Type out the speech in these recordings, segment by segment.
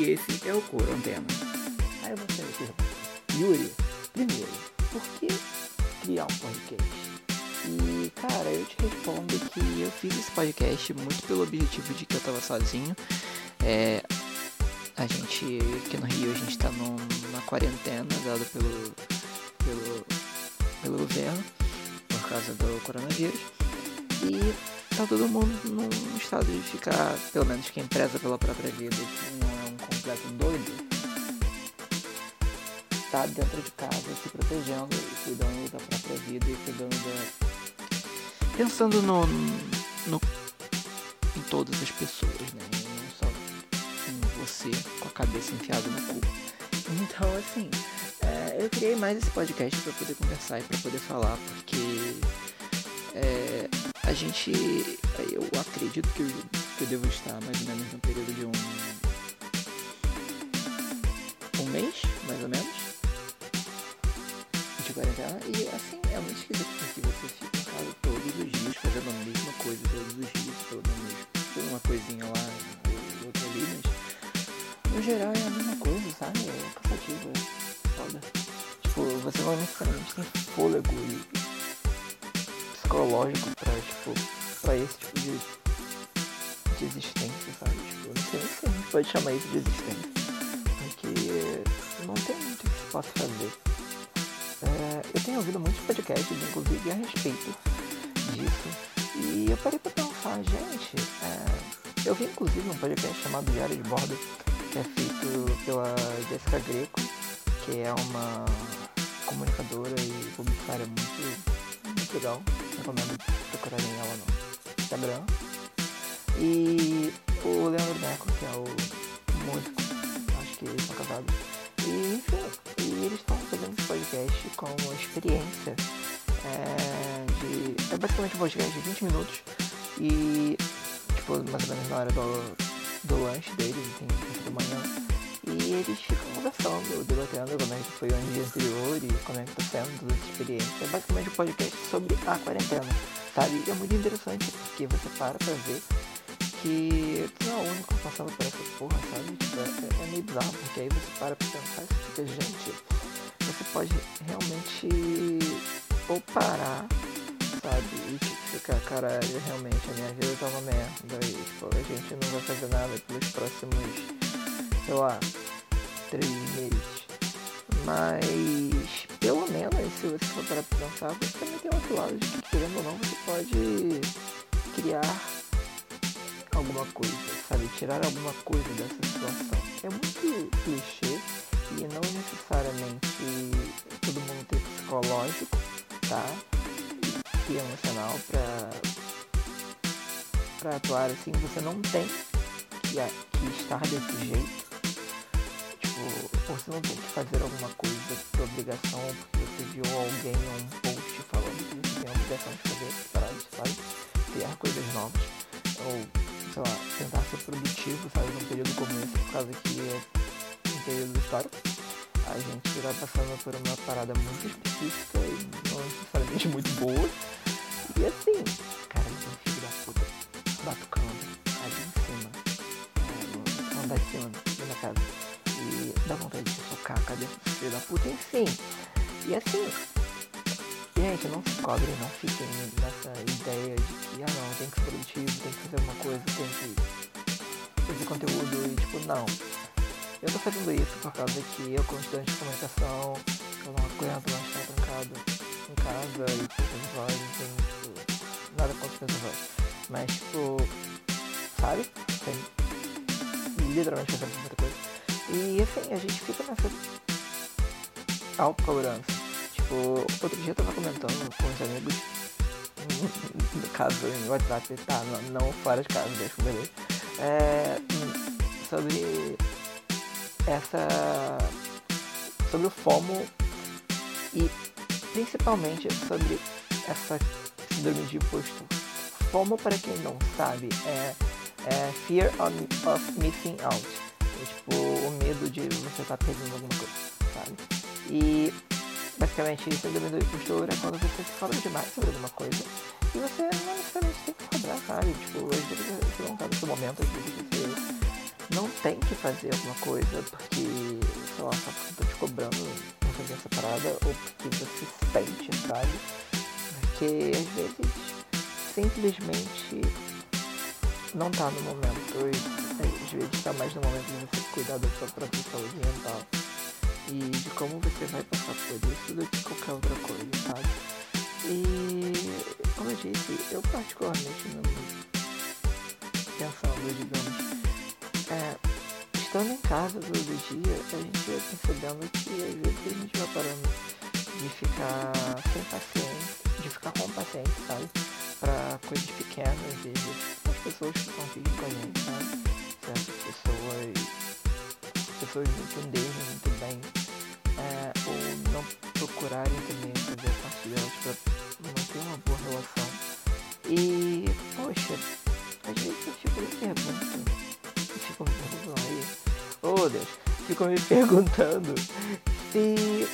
e esse é o Coro Antena. Aí você me pergunta, Yuri, primeiro, por que criar um podcast? E cara, eu te respondo que eu fiz esse podcast muito pelo objetivo de que eu tava sozinho. É, a gente, aqui no Rio, a gente tá numa quarentena dada pelo, pelo, pelo governo por causa do coronavírus. E tá todo mundo num estado de ficar, pelo menos quem preza pela própria vida, completo doido, tá dentro de casa se protegendo e cuidando da própria vida e cuidando da. pensando no, no em todas as pessoas, né? Não só em você com a cabeça enfiada no cu. Então assim, é, eu criei mais esse podcast para poder conversar e para poder falar, porque é, a gente. Eu acredito que eu, que eu devo estar mais ou menos no período de um É cansativo, é foda. Tipo, você não necessariamente tem fôlego e psicológico pra, tipo, pra esse tipo de, de existência, sabe? Tipo, não sei se a gente pode chamar isso de existência. Porque não tem muito que se possa fazer. É, eu tenho ouvido muitos podcasts, inclusive, a respeito disso. E eu parei pra pensar, gente, é, eu vi inclusive um podcast chamado Diário de Bordo, é feito pela Jessica Greco, que é uma comunicadora e publicitária muito, muito legal. Recomendo procurarem ela no Instagram. E o Leandro Neco, que é o músico, acho que eles são casados. E enfim, e eles estão fazendo esse podcast com uma experiência é, de. É basicamente um podcast de 20 minutos e tipo, mais ou menos na hora do, do lanche deles, assim, da manhã. E eles ficam conversando, debatendo como é que foi o dia anterior e como é que tá sendo toda essa experiência. É basicamente um podcast sobre a quarentena, sabe? E é muito interessante porque você para pra ver que tu não é o único passando por essa porra, sabe? Tipo, é, é, meio bizarro, porque aí você para pra pensar e fica, gente, você pode realmente ou parar, sabe? E tipo, ficar, caralho, realmente a minha vida tá uma merda e tipo, a gente não vai fazer nada pelos próximos sei lá, três meses. Mas, pelo menos, se você for para pensar, você também tem outro lado de que, querendo ou não, você pode criar alguma coisa, sabe? Tirar alguma coisa dessa situação. É muito clichê e não necessariamente todo mundo tem psicológico, tá? E emocional pra, pra atuar assim. Você não tem que, que estar desse jeito ou você não tem que fazer alguma coisa por obrigação, porque você viu alguém ou um post falando que você tem a obrigação de fazer, parar de sabe? criar coisas novas, ou sei lá, tentar ser produtivo, sabe, num período como esse, por causa que é um período histórico. A gente vai passando por uma parada muito específica e não necessariamente muito boa. E assim, cara, um filho da puta batucando ali em cima, é, no andar de cima da minha casa e dá vontade de socar a cabeça do filho da puta, enfim. E assim, gente, não se cobrem, não fiquem nessa ideia de que, ah não, tem que ser produtivo, tem que fazer uma coisa, tem que fazer conteúdo e tipo, não. Eu tô fazendo isso por causa que eu constante comunicação, eu não aguento mais estar trancado em casa e poucas vozes, tem tipo, nada contra as vozes. Mas tipo, sabe? Tem literalmente fazendo muita coisa. E assim, a gente fica nessa autocobrança. Tipo, outro dia eu tava comentando com os amigos, no caso em WhatsApp, tá, não, não fora de casa, deixa eu beleza. É, sobre essa. sobre o FOMO e principalmente sobre essa síndrome de impostor. FOMO, para quem não sabe, é, é Fear of Missing Out é tipo o medo de você estar tá perdendo alguma coisa, sabe? E basicamente síndrome do impostor é quando você fala demais sobre alguma coisa e você não necessariamente tem que cobrar, sabe? Tipo, às vezes você não tá nesse momento, às vezes você não tem que fazer alguma coisa porque, sei lá, só porque eu tô te cobrando fazer essa parada ou porque você sente, sabe? Porque às vezes simplesmente não tá no momento. E, às vezes tá mais no momento de você cuidar da sua própria saúde mental. E de como você vai passar por isso do que qualquer outra coisa, sabe? E como eu disse, eu particularmente não pensando, digamos, é, estando em casa todo dia, a gente vai percebendo que às vezes a gente vai parando de ficar sem paciência, de ficar com paciência, sabe? Pra coisas pequenas e as pessoas que convivem com a gente, sabe? Certas pessoas, pessoas entenderem muito bem é, ou não procurarem também fazer parte delas ficam me perguntando se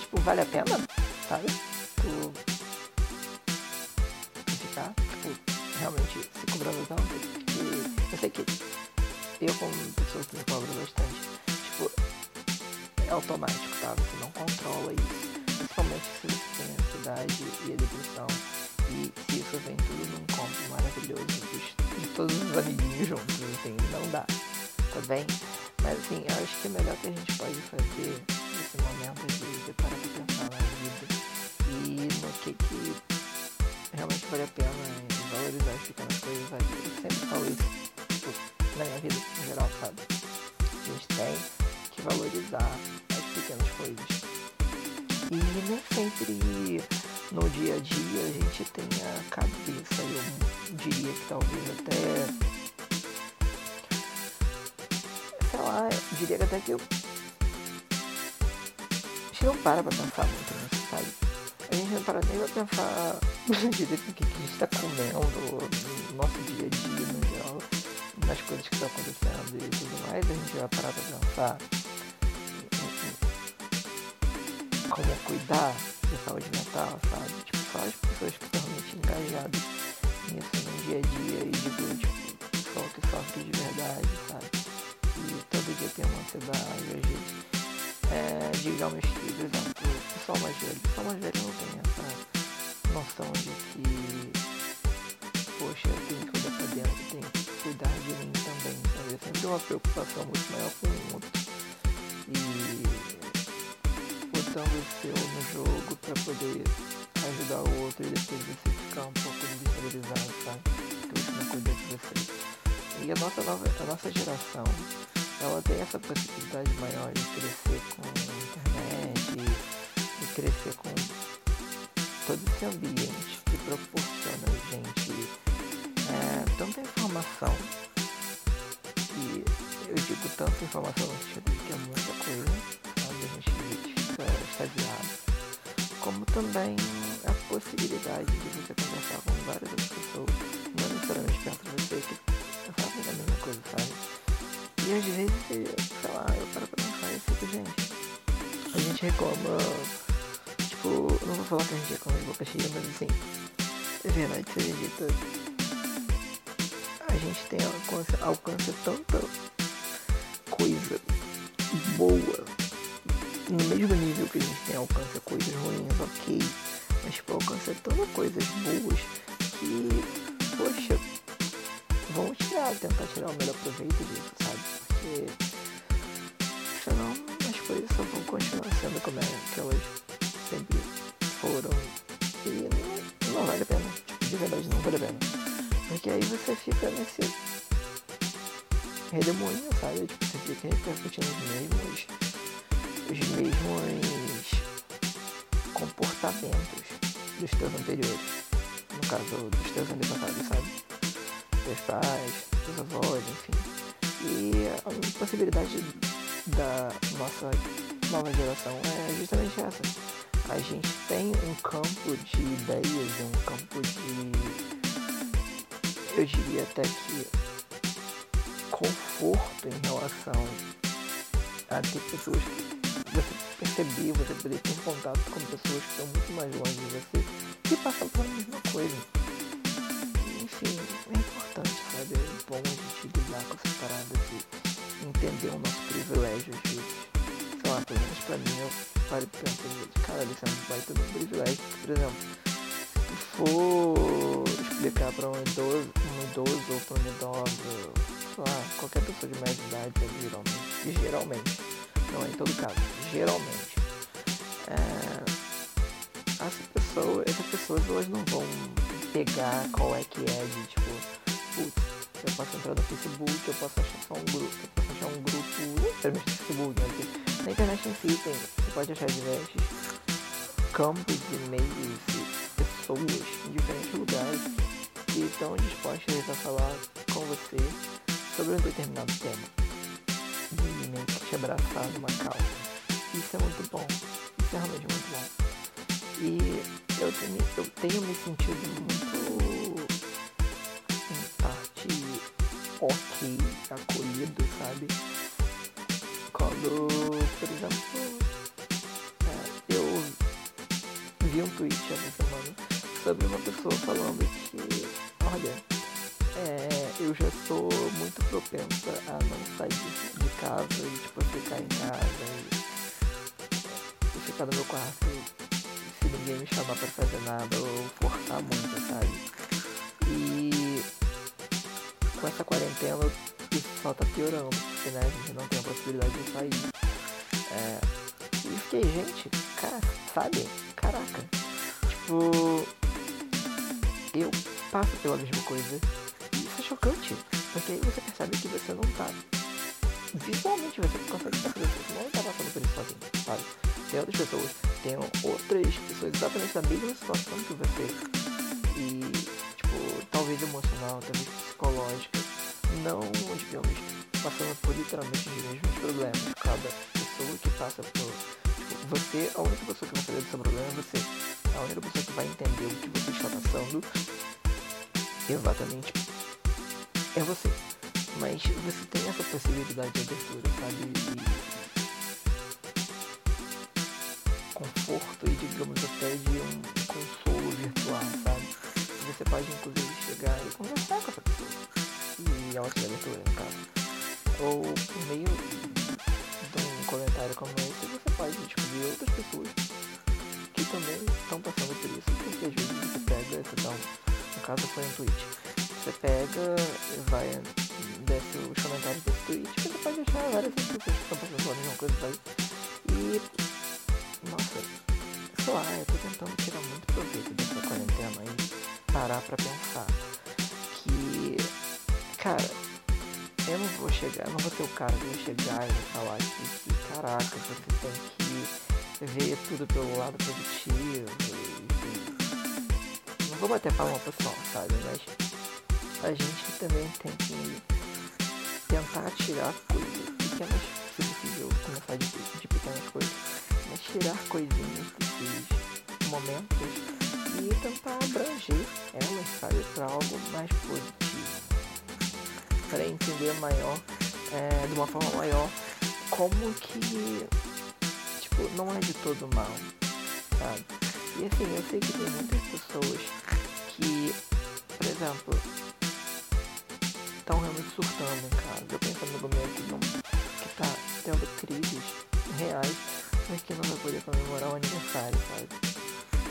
tipo, vale a pena, sabe? Tu, tu ficar, tipo, realmente se cobrando tanto. Eu sei que eu como pessoa que me cobra bastante, tipo, é automático, tá? Você não controla isso. Principalmente se você tem a ansiedade e a depressão. E isso vem tudo num combo maravilhoso de, todos os amiguinhos juntos, assim, não dá, tá bem? Mas assim, eu acho que o melhor que a gente pode fazer nesse momento é de parar pra pensar na vida e no que que realmente vale a pena valorizar as pequenas coisas, sabe? Eu sempre falo isso, tipo, na minha vida em geral, sabe? A gente tem que valorizar as pequenas coisas. E nem sempre no dia a dia a gente tem a cabeça, eu diria que talvez até. Diria que até que eu. A gente não para pra pensar muito nisso, sabe? A gente não para nem pra pensar direito no que, que a gente tá comendo, no nosso dia a dia no geral, nas coisas que estão acontecendo e tudo mais, a gente vai parar pra pensar como cuidar de saúde mental, sabe? Tipo, só as pessoas que estão realmente engajadas nisso no dia a dia ansiedade, às vezes. É, digamos que, por exemplo, o pessoal mais velho, o pessoal mais velho não tem essa noção de que, poxa, eu tenho que olhar pra dentro, tenho que cuidar de mim também, sabe? É sempre uma preocupação muito maior com o outro. E botando o seu no jogo para poder ajudar o outro e depois você ficar um pouco desestabilizado, sabe? Que você não cuida de você. E a nossa, nova, a nossa geração, ela tem essa possibilidade maior de crescer com a internet, de crescer com todo esse ambiente que proporciona a gente é, tanta informação. E eu digo tanta informação no sentido que é muita coisa, sabe? A gente estagiário, como também a possibilidade de você conversar com várias outras pessoas, não necessariamente perto de você, que E às sei lá, eu paro pra pensar e fico, gente, a gente reclama, tipo, não vou falar que a gente reclama de boca cheia, mas assim, é verdade seja dita, a gente tem alcance, alcance tanta coisa boa no mesmo nível que a gente tem alcança coisas ruins, ok. Mas tipo, alcança tantas coisas boas que, poxa, vamos tirar, tentar tirar o melhor proveito disso, Porque senão as coisas só vão continuar sendo como é que elas sempre foram. E não, não vale a pena. Tipo, de verdade não vale a pena. Porque aí você fica nesse redemoinho, sabe? Tipo, você fica repercutindo os mesmos os mesmos comportamentos dos teus anteriores. No caso, dos teus antepassados, sabe? Teus pais, avós, enfim. E a possibilidade da nossa nova geração é justamente essa. A gente tem um campo de ideias, um campo de. Eu diria até que conforto em relação a ter pessoas que você perceber, você poder ter contato com pessoas que estão muito mais longe de você e passam pela mesma coisa. É? É bom a gente lidar com essas paradas e entender o nosso privilégio vezes. Sei lá, pelo menos pra mim, eu paro de pensar cara, isso é um baita de um privilégio. Por exemplo, se for explicar pra um idoso, um idoso ou pra um idoso, sei lá, qualquer pessoa de mais idade, geralmente, geralmente, não é em todo caso, geralmente, é, as pessoas, essas pessoas elas não vão pegar qual é que é de tipo, putz, eu posso entrar no Facebook, eu posso achar um grupo, eu posso achar um grupo, não no Facebook, mas assim, na internet em si tem, você pode achar diversos campos e meios e pessoas em diferentes lugares que estão dispostas a falar com você sobre um determinado tema e meio te abraçar numa causa. Isso é muito bom, isso é realmente muito bom. E eu tenho, eu tenho me sentido muito, ok, acolhido, sabe? Quando, por exemplo, é, eu vi um tweet essa semana sobre uma pessoa falando que, olha, é, eu já sou muito propensa a não sair de casa e tipo ficar em casa e, e ficar no meu quarto ninguém me chamar pra fazer nada ou forçar muito, sabe? Com essa quarentena isso só tá piorando, porque né, a gente não tem a possibilidade de sair. É, e fiquei, gente, cara, sabe? Caraca. Tipo, eu passo pela mesma coisa. E isso é chocante. Porque aí você percebe que você não tá. Visualmente você consegue perceber que você não tá passando por isso sozinho, sabe? Tem outras pessoas tem outras pessoas exatamente na mesma situação que você. E, tipo, talvez emocional, talvez literalmente os mesmos problemas. Cada pessoa que passa por. Você, a única pessoa que vai saber do seu problema é você. A única pessoa que vai entender o que você está passando exatamente é você. Mas você tem essa possibilidade de abertura, sabe? E, conforto e digamos até de um consolo virtual, sabe? Você pode inclusive chegar e conversar com essa pessoa e ela te dá leitura no caso. Ou por meio de um comentário como esse você pode descobrir outras pessoas que também estão passando por isso, porque às vezes você pega, você dá um, no caso foi um tweet, você pega, vai, desce os comentários desse tweet, você pode achar várias pessoas que estão passando pela mesma coisa, sabe? E nossa, sei lá, eu tô tentando tirar muito proveito dessa quarentena e parar pra pensar que, cara, não vou chegar, eu não vou ter o cara de chegar e falar que, que, caraca, você tem que ver tudo pelo lado positivo. Não vou bater palma pro sol, sabe? Mas a gente também tem que tentar tirar coisas pequenas, se possível, começar de, de pequenas coisas tirar coisinhas desses momentos e tentar abranger elas, sabe, para algo mais positivo. Para entender maior, é, de uma forma maior, como que, tipo, não é de todo mal, sabe? E assim, eu sei que tem muitas pessoas que, por exemplo, estão realmente surtando em casa. Eu penso no meu que, que tá tendo crises reais mas que não vai poder comemorar o aniversário, sabe?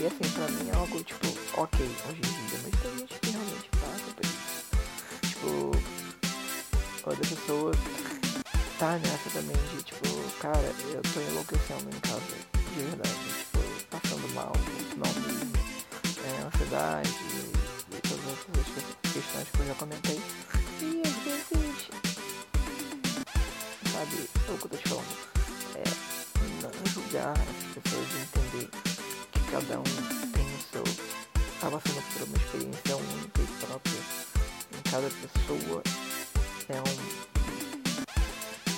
E assim, pra mim é algo tipo, ok, hoje em dia, mas tem gente que realmente passa por outra pessoa tá nessa também de tipo, cara, eu tô enlouquecendo em casa, de verdade, tipo, passando mal, mesmo, é, ansiedade e todas as outras questões que eu já comentei. E às vezes, sabe, é o que eu tô te falando julgar as pessoas e entender que cada um tem o seu. está passando por uma experiência única e própria. Em cada pessoa é um,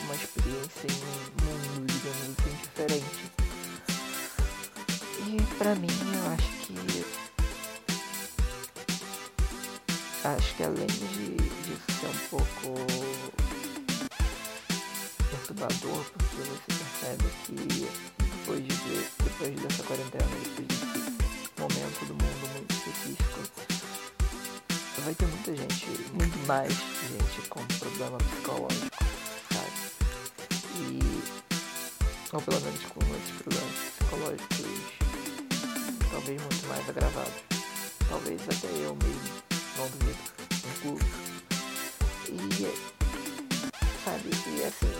uma experiência em um mundo, digamos assim, diferente. E pra mim eu acho que acho que além de, de ser um pouco perturbador, porque você percebe que depois, de, depois dessa quarentena, desse momento do mundo muito específico, vai ter muita gente, muito mais gente com problema psicológico, sabe? E, ou pelo menos com muitos problemas psicológicos, talvez muito mais agravados. Talvez até eu mesmo, não duvido, incluo. E, sabe, e assim,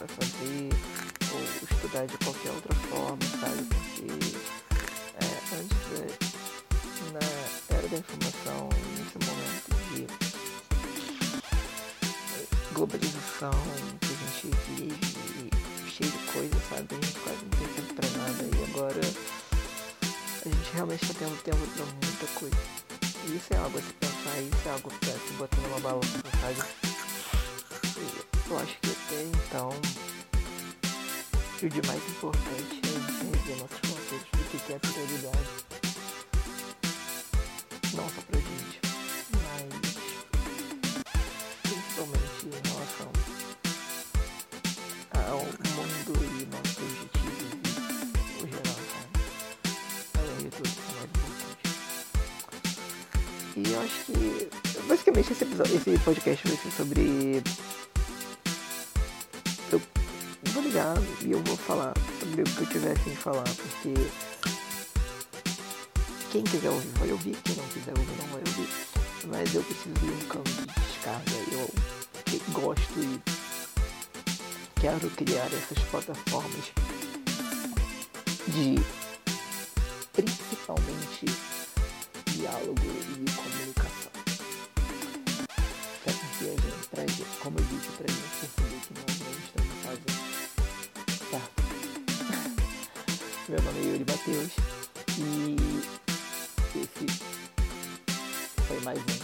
para fazer, ou estudar de qualquer outra forma, sabe? Porque é, antes, na era da informação, nesse momento de globalização que a gente vive, cheio de coisas, sabe? A gente quase não tem tempo pra nada e agora a gente realmente tá tendo tempo pra muita coisa. E isso é algo a se pensar, isso é algo pra se botar numa balança, sabe? Eu acho que até então o de mais importante é rever nossos conceitos do que é prioridade. Não só pra gente, mas principalmente em relação ao mundo e nossos objetivos e o geral, sabe? Além de tudo, é mais importante. E eu acho que basicamente esse episódio, esse podcast vai ser sobre. E eu vou falar sobre o que eu tiver assim de falar, porque quem quiser ouvir vai ouvir, quem não quiser ouvir não vai ouvir. Mas eu preciso de um campo de descarga. Eu gosto e quero criar essas plataformas de principalmente diálogo e mais um.